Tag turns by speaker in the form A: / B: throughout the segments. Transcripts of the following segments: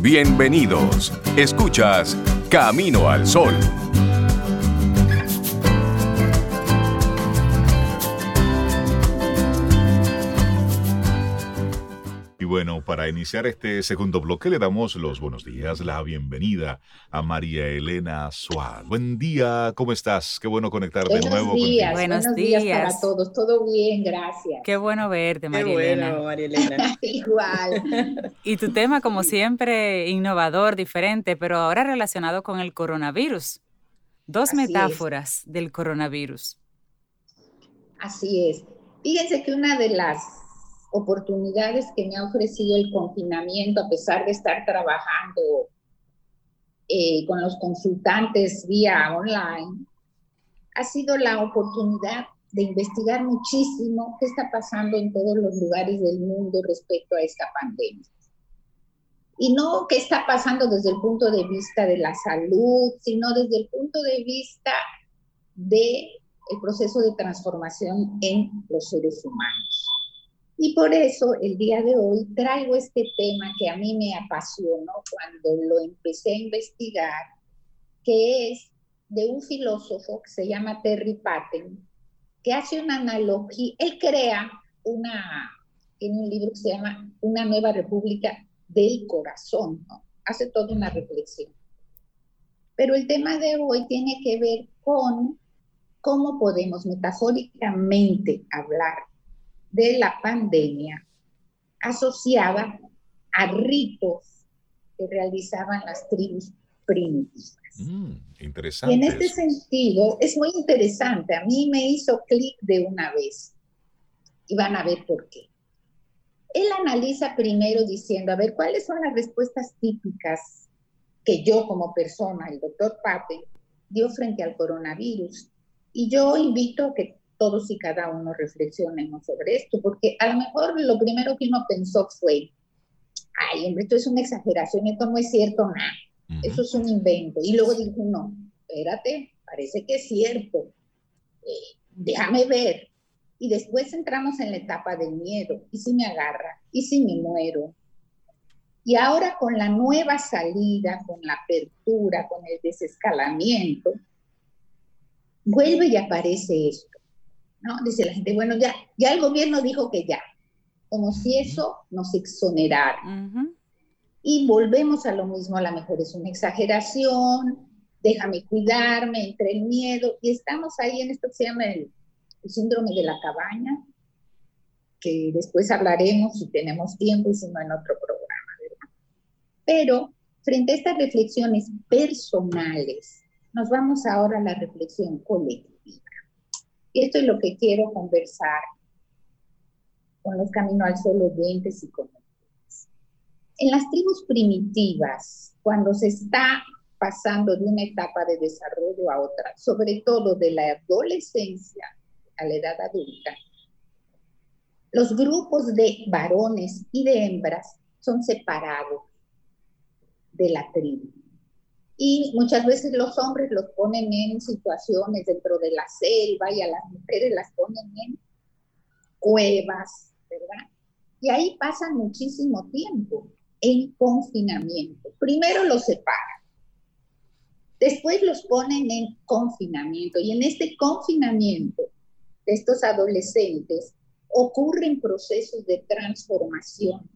A: Bienvenidos. Escuchas Camino al Sol.
B: Bueno, para iniciar este segundo bloque le damos los buenos días, la bienvenida a María Elena Suárez. Buen día, ¿cómo estás? Qué bueno conectar de nuevo
C: días, Buenos, días. para todos, todo bien, gracias.
D: Qué bueno verte, María Qué Elena.
C: Bueno, María Elena. Igual.
D: Y tu tema, como siempre, innovador, diferente, pero ahora relacionado con el coronavirus. Dos metáforas del coronavirus.
C: Así es. Fíjense que una de las oportunidades que me ha ofrecido el confinamiento, a pesar de estar trabajando eh, con los consultantes vía online, ha sido la oportunidad de investigar muchísimo qué está pasando en todos los lugares del mundo respecto a esta pandemia. Y no qué está pasando desde el punto de vista de la salud, sino desde el punto de vista del el proceso de transformación en los seres humanos. Y por eso el día de hoy traigo este tema que a mí me apasionó cuando lo empecé a investigar, que es de un filósofo que se llama Terry Patten, que hace una analogía, él crea una, tiene un libro que se llama Una nueva república del corazón, ¿no? hace toda una reflexión. Pero el tema de hoy tiene que ver con cómo podemos metafóricamente hablar de la pandemia asociada a ritos que realizaban las tribus primitivas.
B: Mm, interesante.
C: Y en este sentido, es muy interesante. A mí me hizo clic de una vez. Y van a ver por qué. Él analiza primero diciendo, a ver, ¿cuáles son las respuestas típicas que yo como persona, el doctor Pape, dio frente al coronavirus? Y yo invito a que todos y cada uno reflexionemos sobre esto, porque a lo mejor lo primero que uno pensó fue, ay, hombre, esto es una exageración, esto no es cierto, nada, eso es un invento. Y luego dijo, no, espérate, parece que es cierto, eh, déjame ver. Y después entramos en la etapa del miedo, y si me agarra, y si me muero. Y ahora con la nueva salida, con la apertura, con el desescalamiento, vuelve y aparece esto. ¿No? Dice la gente, bueno, ya, ya el gobierno dijo que ya, como si eso nos exonerara. Y volvemos a lo mismo, a lo mejor es una exageración, déjame cuidarme, entre el miedo, y estamos ahí en esto que se llama el, síndrome de la cabaña, que después hablaremos si tenemos tiempo y si no en otro programa, ¿verdad? Pero frente a estas reflexiones personales, nos vamos ahora a la reflexión colectiva. Esto es lo que quiero conversar con los Camino al Sol oyentes y con ustedes. En las tribus primitivas, cuando se está pasando de una etapa de desarrollo a otra, sobre todo de la adolescencia a la edad adulta, los grupos de varones y de hembras son separados de la tribu. Y muchas veces los hombres los ponen en situaciones dentro de la selva y a las mujeres las ponen en cuevas, ¿verdad? Y ahí pasan muchísimo tiempo en confinamiento. Primero los separan, después los ponen en confinamiento y en este confinamiento de estos adolescentes ocurren procesos de transformación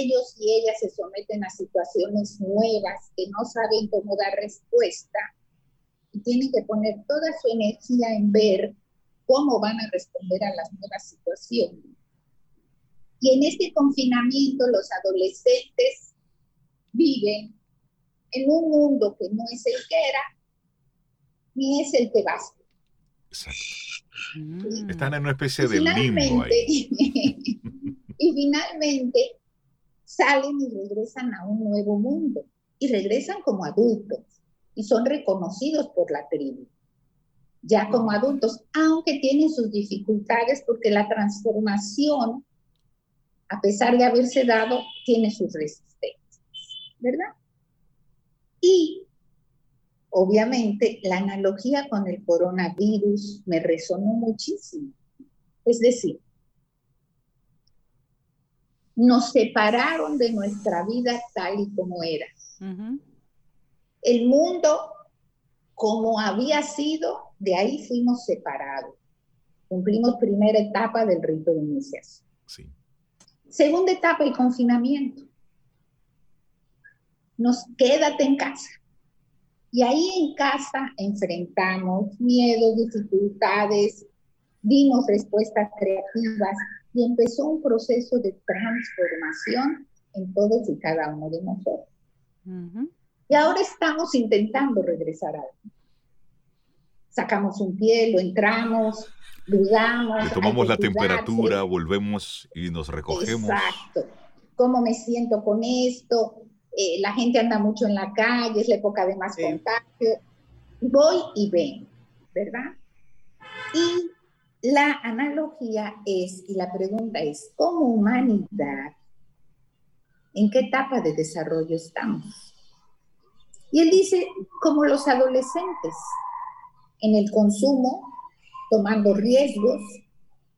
C: ellos y ellas se someten a situaciones nuevas que no saben cómo dar respuesta y tienen que poner toda su energía en ver cómo van a responder a las nuevas situaciones. Y en este confinamiento los adolescentes viven en un mundo que no es el que era, ni es el que va a ser.
B: Exacto. Están en una especie de limbo ahí.
C: y finalmente salen y regresan a un nuevo mundo y regresan como adultos y son reconocidos por la tribu, ya como adultos, aunque tienen sus dificultades porque la transformación, a pesar de haberse dado, tiene sus resistencias, ¿verdad? Y obviamente la analogía con el coronavirus me resonó muchísimo. Es decir, nos separaron de nuestra vida tal y como era. El mundo, como había sido, de ahí fuimos separados. Cumplimos primera etapa del rito de iniciación. Segunda etapa, el confinamiento. Nos quédate en casa. Y ahí en casa enfrentamos miedos, dificultades, dimos respuestas creativas y empezó un proceso de transformación en todos y cada uno de nosotros. Y ahora estamos intentando regresar a algo. Sacamos un pie, lo entramos, dudamos.
B: Le tomamos la temperatura, volvemos y nos recogemos.
C: Exacto. ¿Cómo me siento con esto? Eh, la gente anda mucho en la calle, es la época de más contagio. Voy y ven, ¿verdad? Y la analogía es, y la pregunta es, ¿cómo humanidad, en qué etapa de desarrollo estamos? Y él dice, como los adolescentes, en el consumo, tomando riesgos,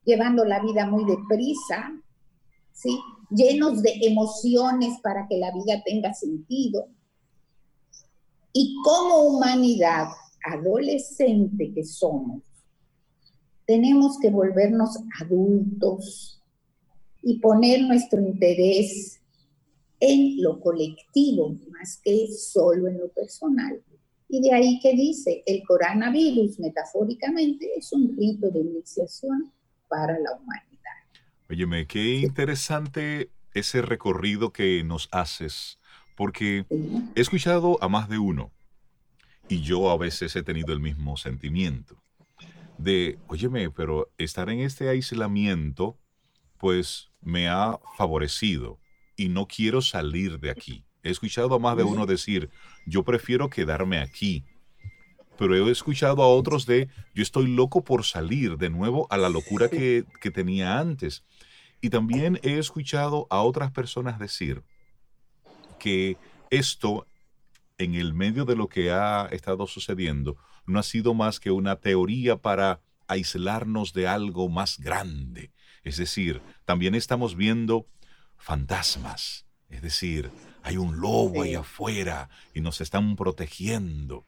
C: llevando la vida muy deprisa, ¿sí? llenos de emociones para que la vida tenga sentido. Y como humanidad adolescente que somos, tenemos que volvernos adultos y poner nuestro interés en lo colectivo más que solo en lo personal. Y de ahí que dice, el coronavirus metafóricamente es un rito de iniciación para la humanidad.
B: Óyeme, qué interesante ese recorrido que nos haces, porque he escuchado a más de uno y yo a veces he tenido el mismo sentimiento de, óyeme, pero estar en este aislamiento, pues me ha favorecido y no quiero salir de aquí. He escuchado a más de uno decir, yo prefiero quedarme aquí. Pero he escuchado a otros de, yo estoy loco por salir de nuevo a la locura que, que tenía antes. Y también he escuchado a otras personas decir que esto, en el medio de lo que ha estado sucediendo, no ha sido más que una teoría para aislarnos de algo más grande. Es decir, también estamos viendo fantasmas. Es decir, hay un lobo ahí afuera y nos están protegiendo.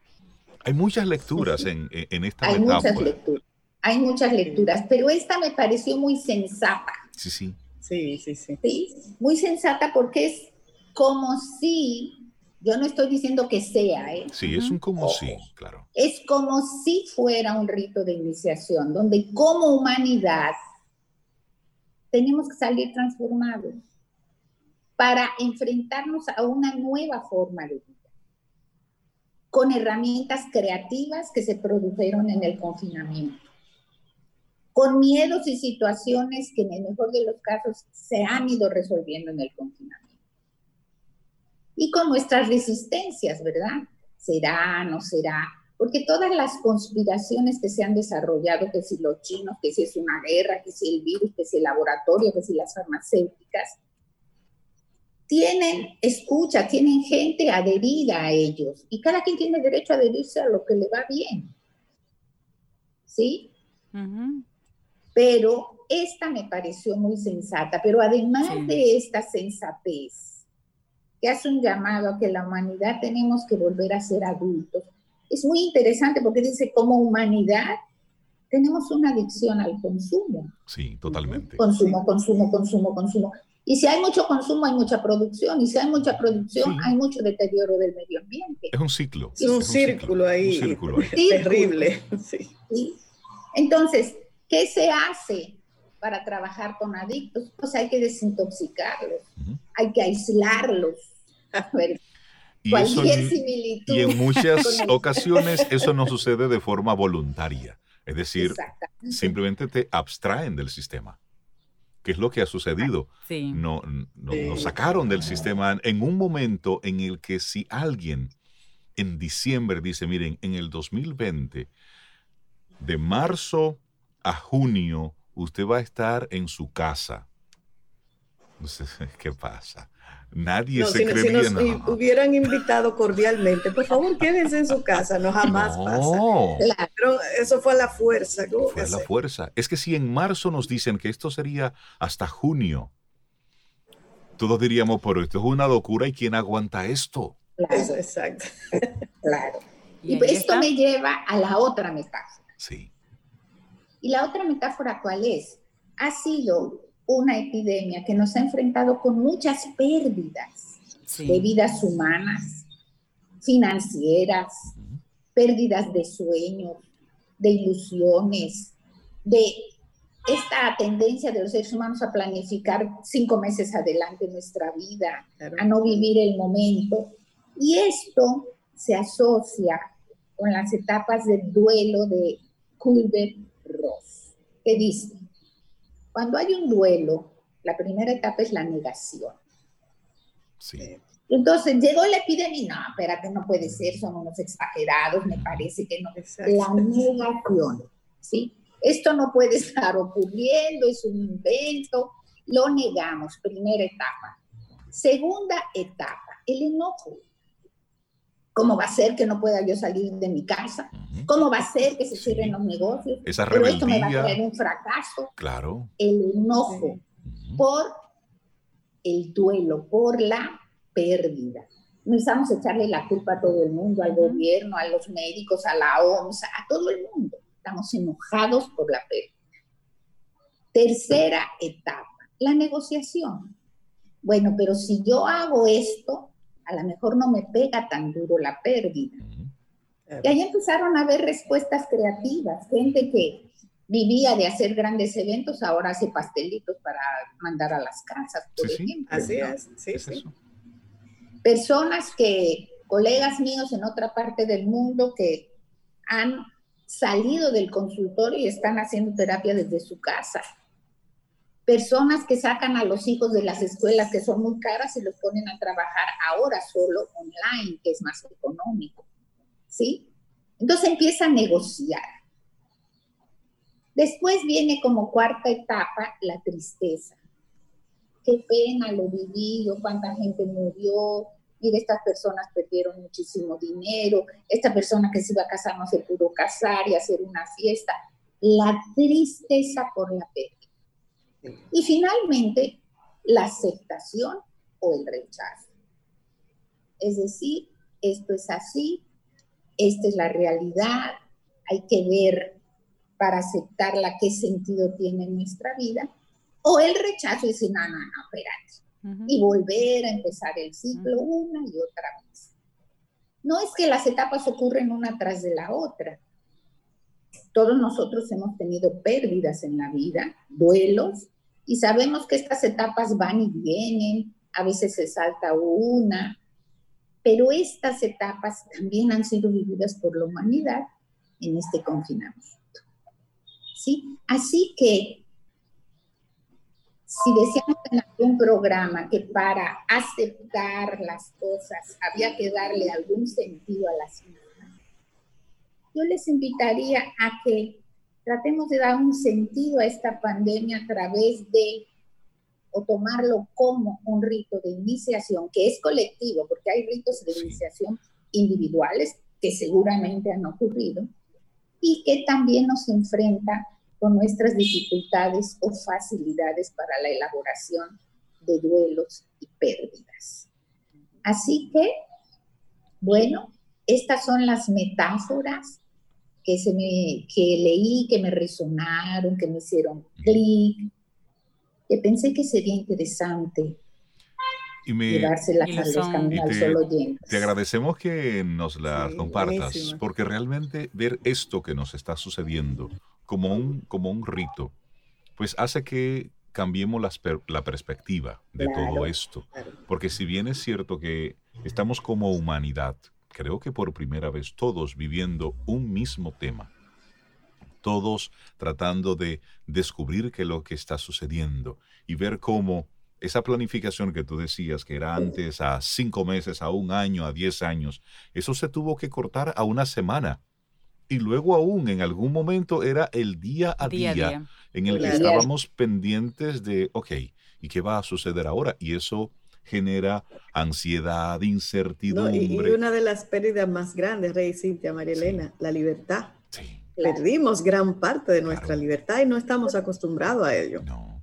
B: Hay muchas lecturas en, en, esta
C: hay Muchas lecturas. Hay muchas lecturas, pero esta me pareció muy sensata.
B: Sí, sí.
C: Sí, sí, sí. Sí, muy sensata porque es como si, yo no estoy diciendo que sea, ¿eh?
B: Sí, es un como si, claro.
C: Es como si fuera un rito de iniciación, donde como humanidad tenemos que salir transformados para enfrentarnos a una nueva forma de vida, con herramientas creativas que se produjeron en el confinamiento con miedos y situaciones que en el mejor de los casos se han ido resolviendo en el confinamiento. Y con nuestras resistencias, ¿verdad? ¿Será, no será? Porque todas las conspiraciones que se han desarrollado, que si los chinos, que si es una guerra, que si el virus, que si el laboratorio, que si las farmacéuticas, tienen escucha, tienen gente adherida a ellos y cada quien tiene derecho a adherirse a lo que le va bien. ¿Sí? pero esta me pareció muy sensata, pero además de esta sensatez, que hace un llamado a que la humanidad tenemos que volver a ser adultos, es muy interesante porque dice, como humanidad tenemos una adicción al consumo.
B: Sí, totalmente.
C: Consumo, consumo, consumo, consumo. Y si hay mucho consumo, hay mucha producción. Y si hay mucha producción, hay mucho deterioro del medio ambiente.
B: Es un ciclo.
E: Es un, círculo, ahí. Un círculo ahí. Terrible. Sí.
C: Entonces, ¿Qué se hace para trabajar con adictos? Pues hay que desintoxicarlos, hay que aislarlos.
B: y, cualquier similitud. y en muchas ocasiones eso no sucede de forma voluntaria. Es decir, simplemente te abstraen del sistema. ¿Qué es lo que ha sucedido? No, no, Nos sacaron del sistema en un momento en el que si alguien en diciembre dice, miren, en el 2020, de marzo a junio usted va a estar en su casa. ¿Qué pasa? Nadie se si, si nos
E: hubieran invitado cordialmente, por favor quédense en su casa, no jamás pasa. Pero eso fue a la fuerza.
B: Fue a la fuerza. Es que si en marzo nos dicen que esto sería hasta junio, todos diríamos, pero esto es una locura y ¿quién aguanta esto?
E: Claro, exacto.
C: Claro. Y, esto me lleva a la otra metáfora.
B: Sí.
C: ¿Y la otra metáfora cuál es? Ha sido una epidemia que nos ha enfrentado con muchas pérdidas de vidas humanas, financieras, pérdidas de sueños, de ilusiones, de esta tendencia de los seres humanos a planificar cinco meses adelante nuestra vida, a no vivir el momento. Y esto se asocia con las etapas del duelo de Kulber-Ross, que dice, cuando hay un duelo, la primera etapa es la negación.
B: Sí.
C: Entonces llegó la epidemia, no, espérate, no puede ser, son unos exagerados, me parece que no. La negación, ¿sí? Esto no puede estar ocurriendo, es un invento, lo negamos, primera etapa. Segunda etapa, el enojo. ¿Cómo va a ser que no pueda yo salir de mi casa? ¿Cómo va a ser que se cierren los negocios?
B: Esa
C: Pero esto me va a traer un fracaso.
B: Claro.
C: El enojo por el duelo, por la pérdida. No estamos echarle la culpa a todo el mundo, al gobierno, a los médicos, a la OMS, a todo el mundo estamos enojados por la pérdida. Tercera etapa, la negociación. Bueno, pero si yo hago esto, a lo mejor no me pega tan duro la pérdida. Y ahí empezaron a haber respuestas creativas, gente que vivía de hacer grandes eventos, ahora hace pastelitos para mandar a las casas, por ejemplo.
E: Así es, sí, sí.
C: Personas que, colegas míos en otra parte del mundo que han salido del consultorio y están haciendo terapia desde su casa. Personas que sacan a los hijos de las escuelas que son muy caras y los ponen a trabajar ahora solo online, que es más económico. ¿Sí? Entonces empieza a negociar. Después viene como cuarta etapa la tristeza. Qué pena lo vivido, cuánta gente murió, mire, estas personas perdieron muchísimo dinero, esta persona que se iba a casar no se pudo casar y hacer una fiesta. La tristeza por la pérdida. Y finalmente, la aceptación o el rechazo. Es decir, esto es así, esta es la realidad, hay que ver para aceptarla qué sentido tiene en nuestra vida, o el rechazo y decir, no, no, no, espérate, y volver a empezar el ciclo una y otra vez. No es que las etapas ocurren una tras de la otra. Todos nosotros hemos tenido pérdidas en la vida, duelos, y sabemos que estas etapas van y vienen, a veces se salta una, pero estas etapas también han sido vividas por la humanidad en este confinamiento. ¿Sí? Así que si decíamos en algún programa que para aceptar las cosas había que darle algún sentido a las mismas, yo les invitaría a que tratemos de dar un sentido a esta pandemia a través de o tomarlo como un rito de iniciación que es colectivo, porque hay ritos de iniciación individuales que seguramente han ocurrido y que también nos enfrenta con nuestras dificultades o facilidades para la elaboración de duelos y pérdidas. Así que, bueno, estas son las metáforas que, se me, que leí, que me resonaron, que me hicieron clic, que pensé que sería interesante
B: y me,
C: te,
B: te, agradecemos que nos las compartas, porque realmente ver esto que nos está sucediendo como un, como un rito, pues hace que cambiemos la perspectiva de todo esto. Porque si bien es cierto que estamos como humanidad, creo que por primera vez todos viviendo un mismo tema, todos tratando de descubrir qué es lo que está sucediendo y ver cómo esa planificación que tú decías, que era antes a cinco meses, a un año, a diez años, eso se tuvo que cortar a una semana. Y luego aún en algún momento era el día a día, en el que estábamos pendientes de, ok, ¿y qué va a suceder ahora? Y eso genera ansiedad, incertidumbre.
E: y, una de las pérdidas más grandes, Rey Cintia, María Elena, la libertad. Perdimos gran parte de nuestra libertad y no estamos acostumbrados a ello.
B: No.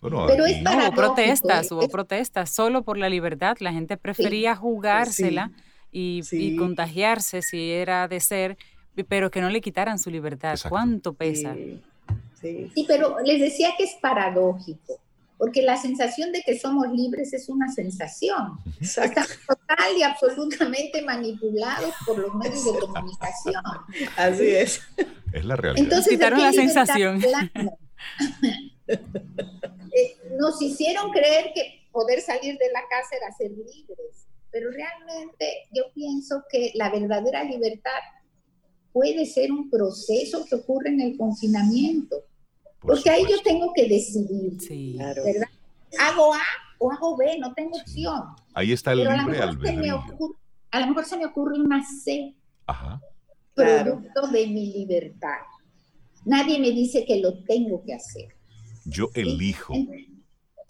C: Pero es
D: no, hubo protestas, hubo protestas solo por la libertad. La gente prefería jugársela y, contagiarse si era de ser, pero que no le quitaran su libertad. ¿Cuánto pesa?
C: Sí, pero les decía que es paradójico, porque la sensación de que somos libres es una sensación. Estamos total y absolutamente manipulados por los medios de comunicación.
E: Así es.
B: Es la realidad.
D: Entonces, quitaron la sensación.
C: Eh, nos hicieron creer que poder salir de la casa era ser libres, pero realmente yo pienso que la verdadera libertad puede ser un proceso que ocurre en el confinamiento, porque ahí yo tengo que decidir, ¿verdad? Hago A o hago B, no tengo opción.
B: Ahí está el libre albedrío.
C: A lo mejor se me ocurre una C, producto de mi libertad. Nadie me dice que lo tengo que hacer.
B: Yo elijo.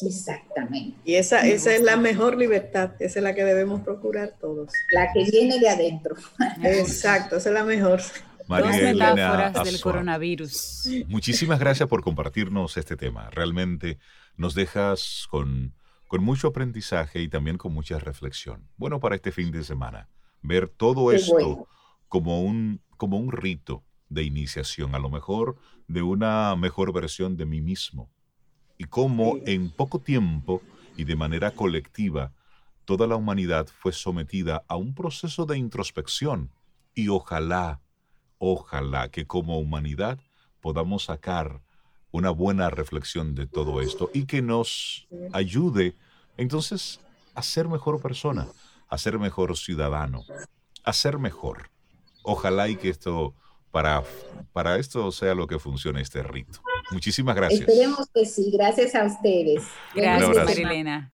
C: Exactamente.
E: Y esa, esa es la mejor libertad, esa es la que debemos procurar todos.
C: La que viene de adentro.
E: Exacto, esa es la mejor.
D: María metáforas del coronavirus.
B: Muchísimas gracias por compartirnos este tema. Realmente nos dejas con, con mucho aprendizaje y también con mucha reflexión. Bueno, para este fin de semana, ver todo esto como, un, como un rito de iniciación, a lo mejor de una mejor versión de mí mismo. Y cómo en poco tiempo y de manera colectiva, toda la humanidad fue sometida a un proceso de introspección. Y ojalá, ojalá que como humanidad podamos sacar una buena reflexión de todo esto y que nos ayude entonces a ser mejor persona, a ser mejor ciudadano, a ser mejor. Ojalá y que esto para, para esto sea lo que funcione este rito. Muchísimas gracias.
C: Esperemos que sí. Gracias a ustedes.
D: Gracias, Marilena.